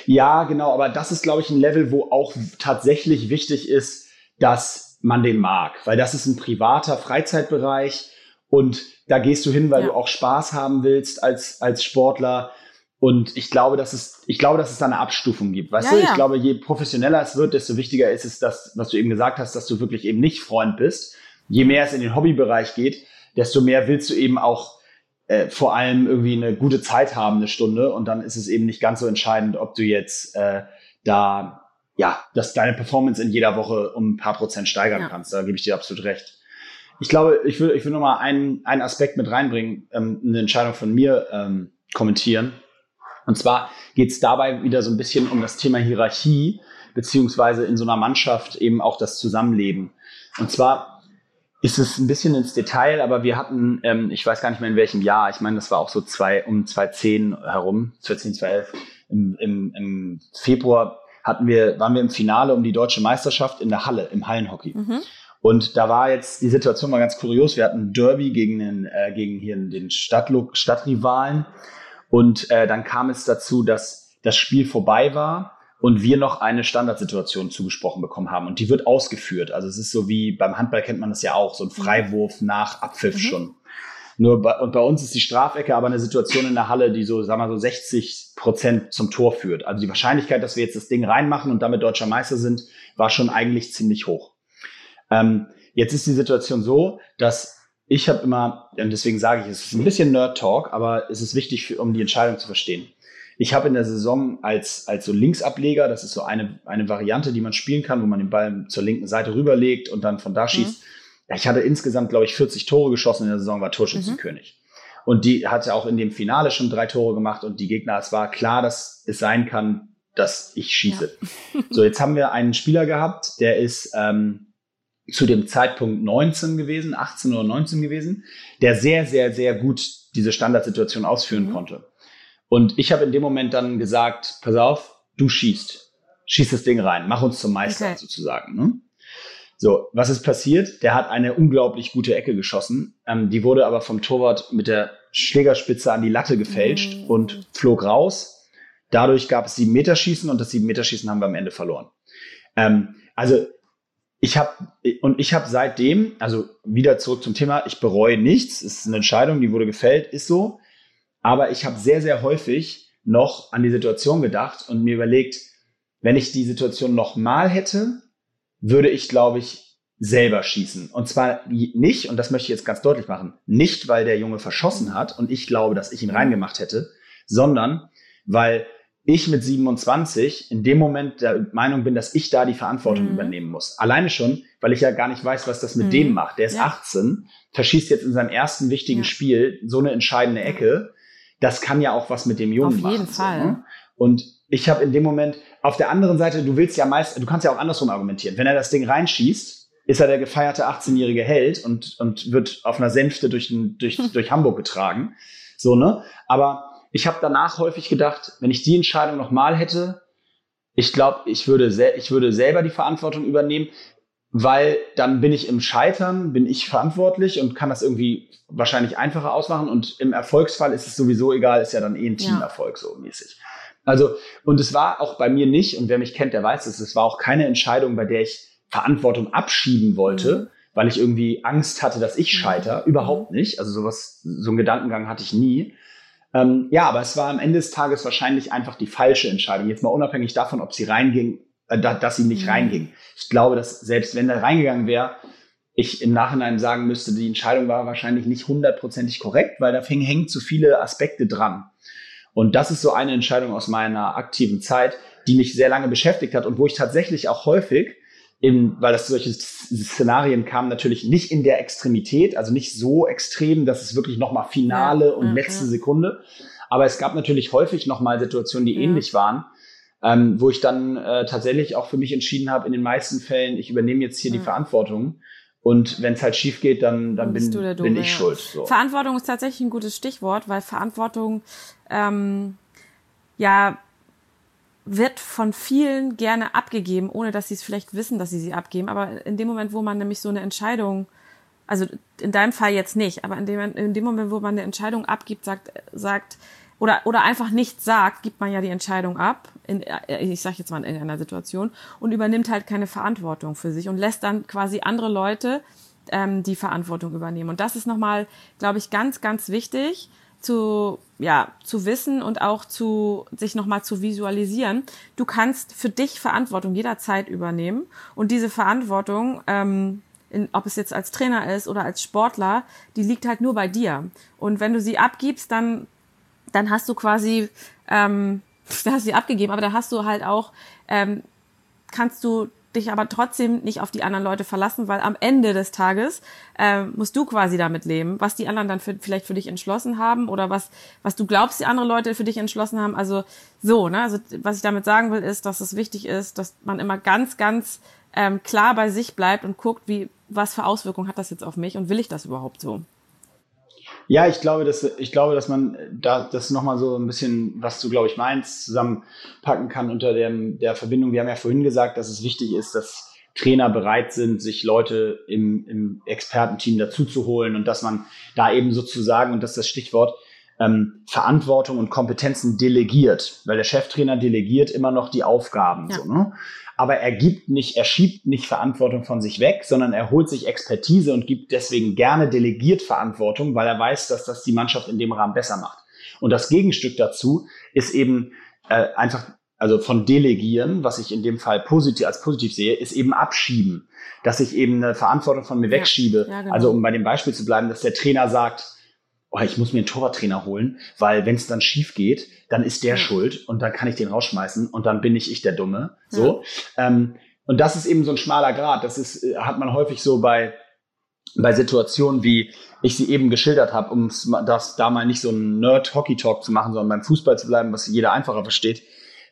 Ja, genau, aber das ist, glaube ich, ein Level, wo auch tatsächlich wichtig ist, dass man den mag, weil das ist ein privater Freizeitbereich und da gehst du hin, weil Ja. du auch Spaß haben willst als, als Sportler. Und ich glaube, dass es, ich glaube, dass es da eine Abstufung gibt. Weißt Ja, du, ja. ich glaube, je professioneller es wird, desto wichtiger ist es, dass, was du eben gesagt hast, dass du wirklich eben nicht Freund bist. Je mehr es in den Hobbybereich geht, desto mehr willst du eben auch äh, vor allem irgendwie eine gute Zeit haben, eine Stunde. Und dann ist es eben nicht ganz so entscheidend, ob du jetzt äh, da, ja, dass deine Performance in jeder Woche um ein paar Prozent steigern Ja. kannst. Da gebe ich dir absolut recht. Ich glaube, ich will, ich will nochmal einen, einen Aspekt mit reinbringen, ähm, eine Entscheidung von mir ähm, kommentieren. Und zwar geht es dabei wieder so ein bisschen um das Thema Hierarchie, beziehungsweise in so einer Mannschaft eben auch das Zusammenleben. Und zwar ist es ein bisschen ins Detail, aber wir hatten, ähm, ich weiß gar nicht mehr in welchem Jahr, ich meine, das war auch so zwei, um 2010 herum, 2010, 2011, im, im, im Februar hatten wir, waren wir im Finale um die deutsche Meisterschaft in der Halle, im Hallenhockey. Mhm. Und da war jetzt, die Situation war ganz kurios. Wir hatten ein Derby gegen den, äh, gegen hier den Stadtlo Stadtrivalen. Und äh, dann kam es dazu, dass das Spiel vorbei war und wir noch eine Standardsituation zugesprochen bekommen haben. Und die wird ausgeführt. Also es ist so wie beim Handball kennt man das ja auch, so ein Freiwurf nach Abpfiff Mhm. schon. Nur bei, und bei uns ist die Strafecke aber eine Situation in der Halle, die so, sagen wir mal, so 60 Prozent zum Tor führt. Also die Wahrscheinlichkeit, dass wir jetzt das Ding reinmachen und damit deutscher Meister sind, war schon eigentlich ziemlich hoch. Ähm, jetzt ist die Situation so, dass ich habe immer, und deswegen sage ich, es ist ein bisschen Nerd-Talk, aber es ist wichtig, für, um die Entscheidung zu verstehen. Ich habe in der Saison als, als so Linksableger, das ist so eine, eine Variante, die man spielen kann, wo man den Ball zur linken Seite rüberlegt und dann von da schießt. Ich hatte insgesamt, glaube ich, 40 Tore geschossen in der Saison, war Torschützenkönig. Und die hatte auch in dem Finale schon drei Tore gemacht und die Gegner, es war klar, dass es sein kann, dass ich schieße. So, jetzt haben wir einen Spieler gehabt, der ist ähm, zu dem Zeitpunkt 19 gewesen, 18 oder 19 gewesen, der sehr, sehr, sehr gut diese Standardsituation ausführen Mhm. konnte. Und ich habe in dem Moment dann gesagt, pass auf, du schießt. Schieß das Ding rein, mach uns zum Meister Okay. sozusagen. Ne? So, was ist passiert? Der hat eine unglaublich gute Ecke geschossen. Ähm, die wurde aber vom Torwart mit der Schlägerspitze an die Latte gefälscht Mhm. und flog raus. Dadurch gab es sieben Meterschießen und das sieben Meterschießen haben wir am Ende verloren. Ähm, also ich habe und ich habe seitdem, also wieder zurück zum Thema, ich bereue nichts. Es ist eine Entscheidung, die wurde gefällt, ist so. Aber ich habe sehr, sehr häufig noch an die Situation gedacht und mir überlegt, wenn ich die Situation nochmal hätte, würde ich, glaube ich, selber schießen. Und zwar nicht, und das möchte ich jetzt ganz deutlich machen, nicht, weil der Junge verschossen hat und ich glaube, dass ich ihn reingemacht hätte, sondern weil ich mit 27 in dem Moment der Meinung bin, dass ich da die Verantwortung Mhm. übernehmen muss. Alleine schon, weil ich ja gar nicht weiß, was das mit Mhm. dem macht. Der ist Ja. 18, verschießt jetzt in seinem ersten wichtigen Ja. Spiel so eine entscheidende Ecke. Das kann ja auch was mit dem Jungen Auf machen. jeden so, Fall. ne? Und ich habe in dem Moment, auf der anderen Seite, du willst ja meist, du kannst ja auch andersrum argumentieren. Wenn er das Ding reinschießt, ist er der gefeierte 18-jährige Held und, und wird auf einer Sänfte durch, durch, durch Hamburg getragen. So, ne? Aber ich habe danach häufig gedacht, wenn ich die Entscheidung nochmal hätte, ich glaube, ich würde, ich würde selber die Verantwortung übernehmen, weil dann bin ich im Scheitern, bin ich verantwortlich und kann das irgendwie wahrscheinlich einfacher ausmachen. Und im Erfolgsfall ist es sowieso egal, ist ja dann eh ein Ja. Teamerfolg so mäßig. Also, und es war auch bei mir nicht, und wer mich kennt, der weiß es, es war auch keine Entscheidung, bei der ich Verantwortung abschieben wollte, weil ich irgendwie Angst hatte, dass ich scheiter. Überhaupt nicht. Also sowas, so einen Gedankengang hatte ich nie. Ähm, ja, aber es war am Ende des Tages wahrscheinlich einfach die falsche Entscheidung. Jetzt mal unabhängig davon, ob sie reinging, äh, da, dass sie nicht Mhm. reinging. Ich glaube, dass selbst wenn er reingegangen wäre, ich im Nachhinein sagen müsste, die Entscheidung war wahrscheinlich nicht hundertprozentig korrekt, weil da hängen, hängen zu viele Aspekte dran. Und das ist so eine Entscheidung aus meiner aktiven Zeit, die mich sehr lange beschäftigt hat und wo ich tatsächlich auch häufig, im, weil das solche Szenarien kamen, natürlich nicht in der Extremität, also nicht so extrem, dass es wirklich nochmal Finale und ja, letzte. Sekunde. Aber es gab natürlich häufig nochmal Situationen, die Ja. ähnlich waren, ähm, wo ich dann äh, tatsächlich auch für mich entschieden habe, in den meisten Fällen, ich übernehme jetzt hier die Ja. Verantwortung. Und wenn es halt schief geht, dann, dann bin, bist du der bin ich ja. schuld. So. Verantwortung ist tatsächlich ein gutes Stichwort, weil Verantwortung ähm, ja wird von vielen gerne abgegeben, ohne dass sie es vielleicht wissen, dass sie sie abgeben. Aber in dem Moment, wo man nämlich so eine Entscheidung, also in deinem Fall jetzt nicht, aber in dem, in dem Moment, wo man eine Entscheidung abgibt, sagt, sagt oder, oder einfach nichts sagt, gibt man ja die Entscheidung ab, in, äh, ich sage jetzt mal in irgendeiner Situation, und übernimmt halt keine Verantwortung für sich und lässt dann quasi andere Leute ähm, die Verantwortung übernehmen. Und das ist nochmal, glaube ich, ganz, ganz wichtig zu, ja, zu wissen und auch zu, sich nochmal zu visualisieren. Du kannst für dich Verantwortung jederzeit übernehmen und diese Verantwortung, ähm, in, ob es jetzt als Trainer ist oder als Sportler, die liegt halt nur bei dir. Und wenn du sie abgibst, dann, dann hast du quasi, ähm, da hast du sie abgegeben, aber da hast du halt auch, ähm, kannst du dich aber trotzdem nicht auf die anderen Leute verlassen, weil am Ende des Tages äh, musst du quasi damit leben, was die anderen dann für, vielleicht für dich entschlossen haben oder was, was du glaubst, die anderen Leute für dich entschlossen haben. Also so, ne? Also was ich damit sagen will, ist, dass es wichtig ist, dass man immer ganz, ganz ähm, klar bei sich bleibt und guckt, wie, was für Auswirkungen hat das jetzt auf mich und will ich das überhaupt so? Ja, ich glaube, dass, ich glaube, dass man da das nochmal so ein bisschen, was du, glaube ich, meinst, zusammenpacken kann unter dem, der Verbindung. Wir haben ja vorhin gesagt, dass es wichtig ist, dass Trainer bereit sind, sich Leute im, im Expertenteam dazu zu holen und dass man da eben sozusagen, und das ist das Stichwort, ähm, Verantwortung und Kompetenzen delegiert, weil der Cheftrainer delegiert immer noch die Aufgaben. Ja. So, ne? Aber er gibt nicht, er schiebt nicht Verantwortung von sich weg, sondern er holt sich Expertise und gibt deswegen gerne delegiert Verantwortung, weil er weiß, dass das die Mannschaft in dem Rahmen besser macht. Und das Gegenstück dazu ist eben äh, einfach, also von delegieren, was ich in dem Fall positiv als positiv sehe, ist eben abschieben, dass ich eben eine Verantwortung von mir ja. wegschiebe. Ja, genau. Also um bei dem Beispiel zu bleiben, dass der Trainer sagt, oh, ich muss mir einen Torwarttrainer holen, weil wenn es dann schief geht, dann ist der ja. schuld und dann kann ich den rausschmeißen und dann bin ich ich der Dumme. So. Ja. Ähm, und das ist eben so ein schmaler Grad. Das ist, äh, hat man häufig so bei, bei Situationen, wie ich sie eben geschildert habe, um das da mal nicht so einen Nerd-Hockey-Talk zu machen, sondern beim Fußball zu bleiben, was jeder einfacher versteht.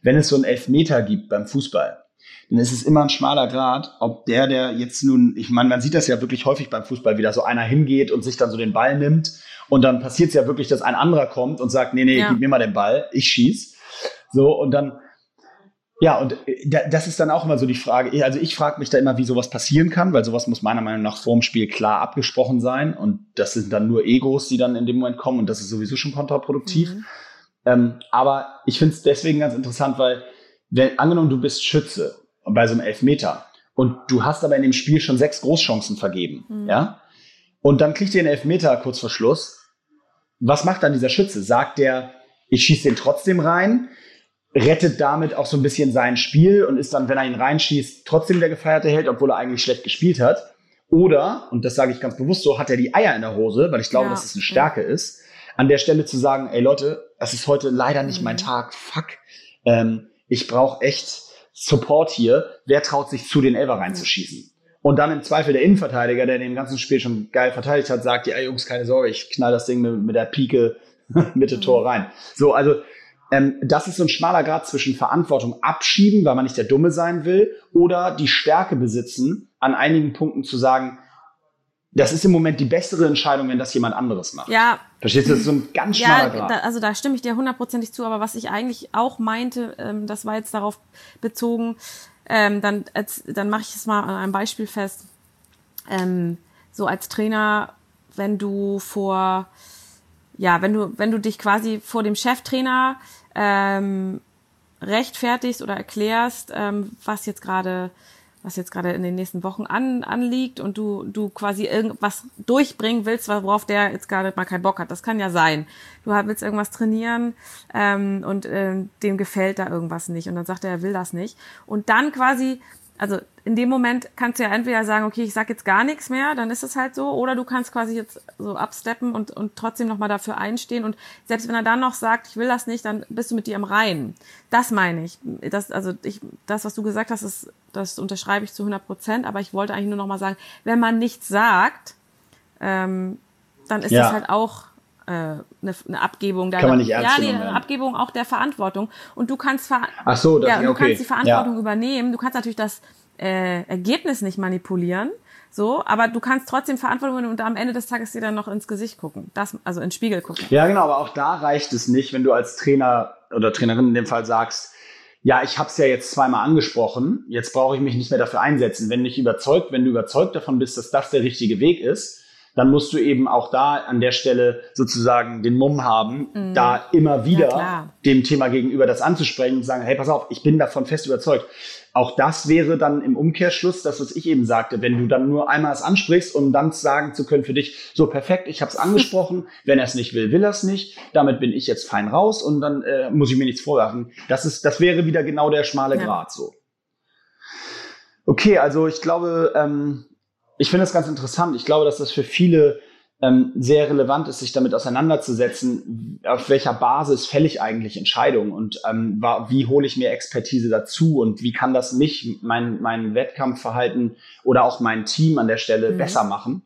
Wenn es so einen Elfmeter gibt beim Fußball, dann ist es immer ein schmaler Grad, ob der, der jetzt nun, ich meine, man sieht das ja wirklich häufig beim Fußball, wie da so einer hingeht und sich dann so den Ball nimmt und dann passiert es ja wirklich, dass ein anderer kommt und sagt, nee, nee, ja. gib mir mal den Ball, ich schieß. So, und dann, ja, und äh, das ist dann auch immer so die Frage, also ich frage mich da immer, wie sowas passieren kann, weil sowas muss meiner Meinung nach vorm Spiel klar abgesprochen sein und das sind dann nur Egos, die dann in dem Moment kommen und das ist sowieso schon kontraproduktiv. Mhm. Ähm, aber ich finde es deswegen ganz interessant, weil, wenn, angenommen, du bist Schütze bei so einem Elfmeter und du hast aber in dem Spiel schon sechs Großchancen vergeben, mhm. ja, und dann kriegt ihr einen Elfmeter kurz vor Schluss. Was macht dann dieser Schütze? Sagt der, ich schieße den trotzdem rein, rettet damit auch so ein bisschen sein Spiel und ist dann, wenn er ihn reinschießt, trotzdem der gefeierte Held, obwohl er eigentlich schlecht gespielt hat. Oder, und das sage ich ganz bewusst so, hat er die Eier in der Hose, weil ich glaube, ja. dass es eine Stärke ja. ist, an der Stelle zu sagen, ey Leute, das ist heute leider nicht mhm. mein Tag, fuck, ähm, ich brauche echt Support hier. Wer traut sich zu, den Elfer reinzuschießen? Und dann im Zweifel der Innenverteidiger, der in dem ganzen Spiel schon geil verteidigt hat, sagt, ja Jungs, keine Sorge, ich knall das Ding mit, mit der Pike Mitte Tor rein. So, also ähm, das ist so ein schmaler Grad zwischen Verantwortung abschieben, weil man nicht der Dumme sein will, oder die Stärke besitzen, an einigen Punkten zu sagen, das ist im Moment die bessere Entscheidung, wenn das jemand anderes macht. Ja. Verstehst du? Das ist so ein ganz schmaler ja, Grad. Da, also da stimme ich dir hundertprozentig zu, aber was ich eigentlich auch meinte, ähm, das war jetzt darauf bezogen, ähm, dann, als, dann mache ich es mal an einem Beispiel fest. Ähm, so als Trainer, wenn du vor, ja, wenn du, wenn du dich quasi vor dem Cheftrainer ähm, rechtfertigst oder erklärst, ähm, was jetzt gerade was jetzt gerade in den nächsten Wochen an, anliegt und du, du quasi irgendwas durchbringen willst, worauf der jetzt gerade mal keinen Bock hat. Das kann ja sein. Du willst irgendwas trainieren ähm, und äh, dem gefällt da irgendwas nicht und dann sagt er, er will das nicht. Und dann quasi also in dem Moment kannst du ja entweder sagen, okay, ich sag jetzt gar nichts mehr, dann ist es halt so, oder du kannst quasi jetzt so absteppen und, und trotzdem nochmal dafür einstehen. Und selbst wenn er dann noch sagt, ich will das nicht, dann bist du mit dir im Reinen. Das meine ich. Das, also ich, das, was du gesagt hast, ist, das unterschreibe ich zu 100 Prozent, aber ich wollte eigentlich nur nochmal sagen, wenn man nichts sagt, ähm, dann ist ja. das halt auch äh, eine, eine Abgebung deiner, Kann man nicht ernst ja, nee, eine Abgebung auch der Verantwortung. Und du kannst, ver Ach so, das, ja, du okay. kannst die Verantwortung ja. übernehmen. Du kannst natürlich das äh, Ergebnis nicht manipulieren. So, aber du kannst trotzdem Verantwortung und am Ende des Tages dir dann noch ins Gesicht gucken, das, also ins Spiegel gucken. Ja, genau, aber auch da reicht es nicht, wenn du als Trainer oder Trainerin in dem Fall sagst, ja, ich habe es ja jetzt zweimal angesprochen, jetzt brauche ich mich nicht mehr dafür einsetzen. Wenn dich überzeugt, wenn du überzeugt davon bist, dass das der richtige Weg ist, dann musst du eben auch da an der Stelle sozusagen den Mumm haben, mhm. da immer wieder ja, dem Thema gegenüber das anzusprechen und sagen, hey, pass auf, ich bin davon fest überzeugt. Auch das wäre dann im Umkehrschluss das, was ich eben sagte, wenn du dann nur einmal es ansprichst, um dann sagen zu können für dich, so perfekt, ich habe es angesprochen, wenn er es nicht will, will er es nicht, damit bin ich jetzt fein raus und dann äh, muss ich mir nichts vorwerfen. Das ist, das wäre wieder genau der schmale ja. Grat so. Okay, also ich glaube, ähm, ich finde das ganz interessant. Ich glaube, dass das für viele ähm, sehr relevant ist, sich damit auseinanderzusetzen, auf welcher Basis fälle ich eigentlich Entscheidungen und ähm, wie hole ich mir Expertise dazu und wie kann das mich, mein, mein Wettkampfverhalten oder auch mein Team an der Stelle mhm. besser machen.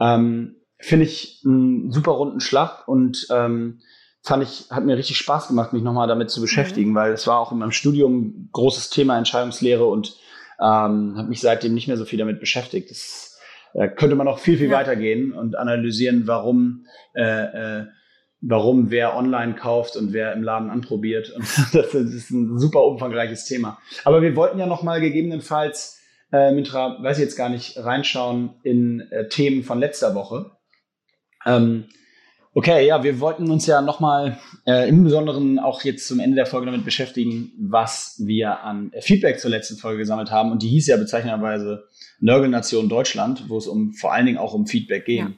Ähm, Finde ich einen super runden Schlag und ähm, fand ich, hat mir richtig Spaß gemacht, mich nochmal damit zu beschäftigen, mhm. weil es war auch in meinem Studium großes Thema Entscheidungslehre und ähm, habe mich seitdem nicht mehr so viel damit beschäftigt. Das äh, könnte man noch viel, viel ja. weitergehen und analysieren, warum, äh, äh, warum wer online kauft und wer im Laden anprobiert. Und das ist ein super umfangreiches Thema. Aber wir wollten ja noch mal gegebenenfalls, äh, Mintra, weiß ich jetzt gar nicht, reinschauen in äh, Themen von letzter Woche. Ähm, Okay, ja, wir wollten uns ja nochmal äh, im Besonderen auch jetzt zum Ende der Folge damit beschäftigen, was wir an Feedback zur letzten Folge gesammelt haben. Und die hieß ja bezeichnenderweise Nörgelnation Deutschland, wo es um vor allen Dingen auch um Feedback ging.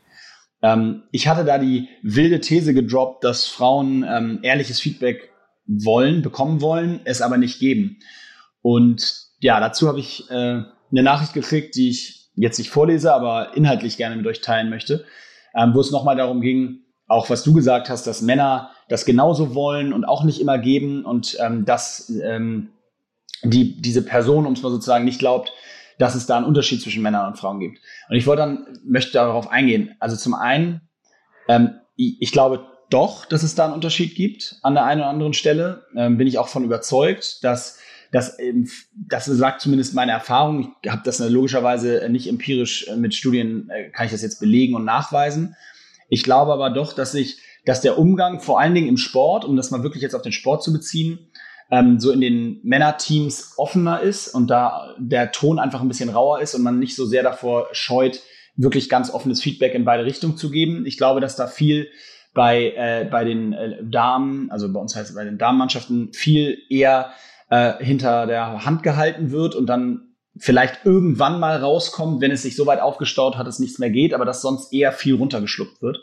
Ja. Ähm, ich hatte da die wilde These gedroppt, dass Frauen ähm, ehrliches Feedback wollen, bekommen wollen, es aber nicht geben. Und ja, dazu habe ich äh, eine Nachricht gekriegt, die ich jetzt nicht vorlese, aber inhaltlich gerne mit euch teilen möchte, ähm, wo es nochmal darum ging, auch was du gesagt hast, dass Männer das genauso wollen und auch nicht immer geben und ähm, dass ähm, die, diese Person, um es mal sozusagen, nicht glaubt, dass es da einen Unterschied zwischen Männern und Frauen gibt. Und ich wollte dann, möchte darauf eingehen. Also zum einen, ähm, ich glaube doch, dass es da einen Unterschied gibt an der einen oder anderen Stelle. Ähm, bin ich auch von überzeugt, dass das, das sagt zumindest meine Erfahrung. Ich habe das logischerweise nicht empirisch äh, mit Studien, äh, kann ich das jetzt belegen und nachweisen. Ich glaube aber doch, dass sich, dass der Umgang vor allen Dingen im Sport, um das mal wirklich jetzt auf den Sport zu beziehen, ähm, so in den Männerteams offener ist und da der Ton einfach ein bisschen rauer ist und man nicht so sehr davor scheut, wirklich ganz offenes Feedback in beide Richtungen zu geben. Ich glaube, dass da viel bei, äh, bei den äh, Damen, also bei uns heißt es bei den Damenmannschaften, viel eher äh, hinter der Hand gehalten wird und dann vielleicht irgendwann mal rauskommt, wenn es sich so weit aufgestaut hat, dass nichts mehr geht, aber dass sonst eher viel runtergeschluckt wird.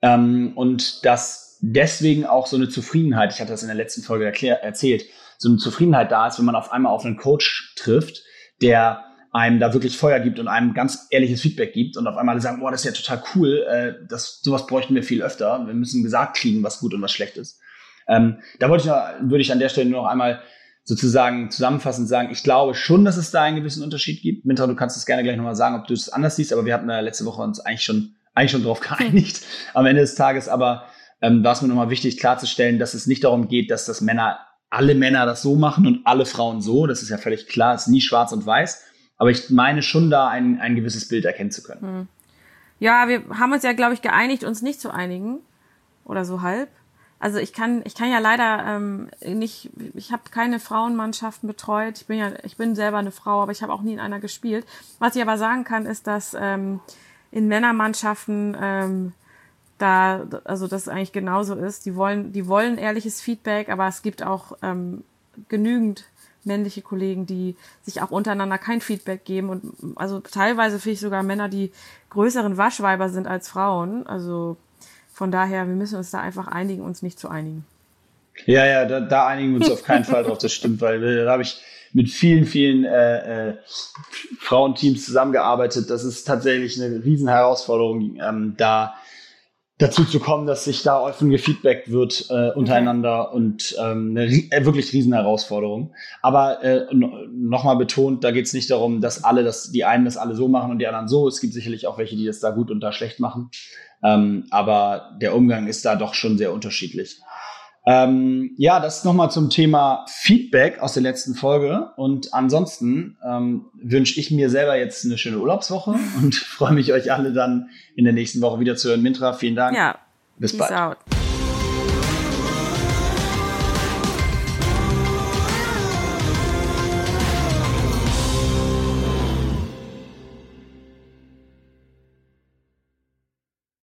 Ähm, und dass deswegen auch so eine Zufriedenheit, ich hatte das in der letzten Folge erklär, erzählt, so eine Zufriedenheit da ist, wenn man auf einmal auf einen Coach trifft, der einem da wirklich Feuer gibt und einem ganz ehrliches Feedback gibt und auf einmal sagen, boah, das ist ja total cool, äh, das, sowas bräuchten wir viel öfter. Wir müssen gesagt kriegen, was gut und was schlecht ist. Ähm, da wollte ich noch, würde ich an der Stelle nur noch einmal sozusagen zusammenfassend sagen, ich glaube schon, dass es da einen gewissen Unterschied gibt. Mintra, du kannst es gerne gleich nochmal sagen, ob du es anders siehst, aber wir hatten ja letzte Woche uns eigentlich schon, eigentlich schon darauf geeinigt am Ende des Tages. Aber ähm, war es mir nochmal wichtig klarzustellen, dass es nicht darum geht, dass das Männer, alle Männer das so machen und alle Frauen so. Das ist ja völlig klar, es ist nie schwarz und weiß. Aber ich meine schon da ein, ein gewisses Bild erkennen zu können. Hm. Ja, wir haben uns ja, glaube ich, geeinigt, uns nicht zu einigen. Oder so halb. Also ich kann, ich kann ja leider ähm, nicht, ich habe keine Frauenmannschaften betreut. Ich bin ja, ich bin selber eine Frau, aber ich habe auch nie in einer gespielt. Was ich aber sagen kann, ist, dass ähm, in Männermannschaften ähm, da, also das eigentlich genauso ist. Die wollen, die wollen ehrliches Feedback, aber es gibt auch ähm, genügend männliche Kollegen, die sich auch untereinander kein Feedback geben und also teilweise finde ich sogar Männer, die größeren Waschweiber sind als Frauen. Also von daher, wir müssen uns da einfach einigen, uns nicht zu einigen. Ja, ja, da, da einigen wir uns auf keinen Fall drauf, das stimmt, weil da habe ich mit vielen, vielen äh, äh, Frauenteams zusammengearbeitet. Das ist tatsächlich eine riesen Herausforderung, ähm, da dazu zu kommen, dass sich da offen gefeedbackt wird äh, untereinander okay. und ähm, eine äh, wirklich riesen Herausforderung. Aber äh, nochmal betont, da geht es nicht darum, dass alle das, die einen das alle so machen und die anderen so. Es gibt sicherlich auch welche, die das da gut und da schlecht machen. Ähm, aber der Umgang ist da doch schon sehr unterschiedlich. Ähm, ja, das nochmal zum Thema Feedback aus der letzten Folge. Und ansonsten ähm, wünsche ich mir selber jetzt eine schöne Urlaubswoche und freue mich, euch alle dann in der nächsten Woche wieder zu hören. Mintra, vielen Dank. Ja, bis bald. Out.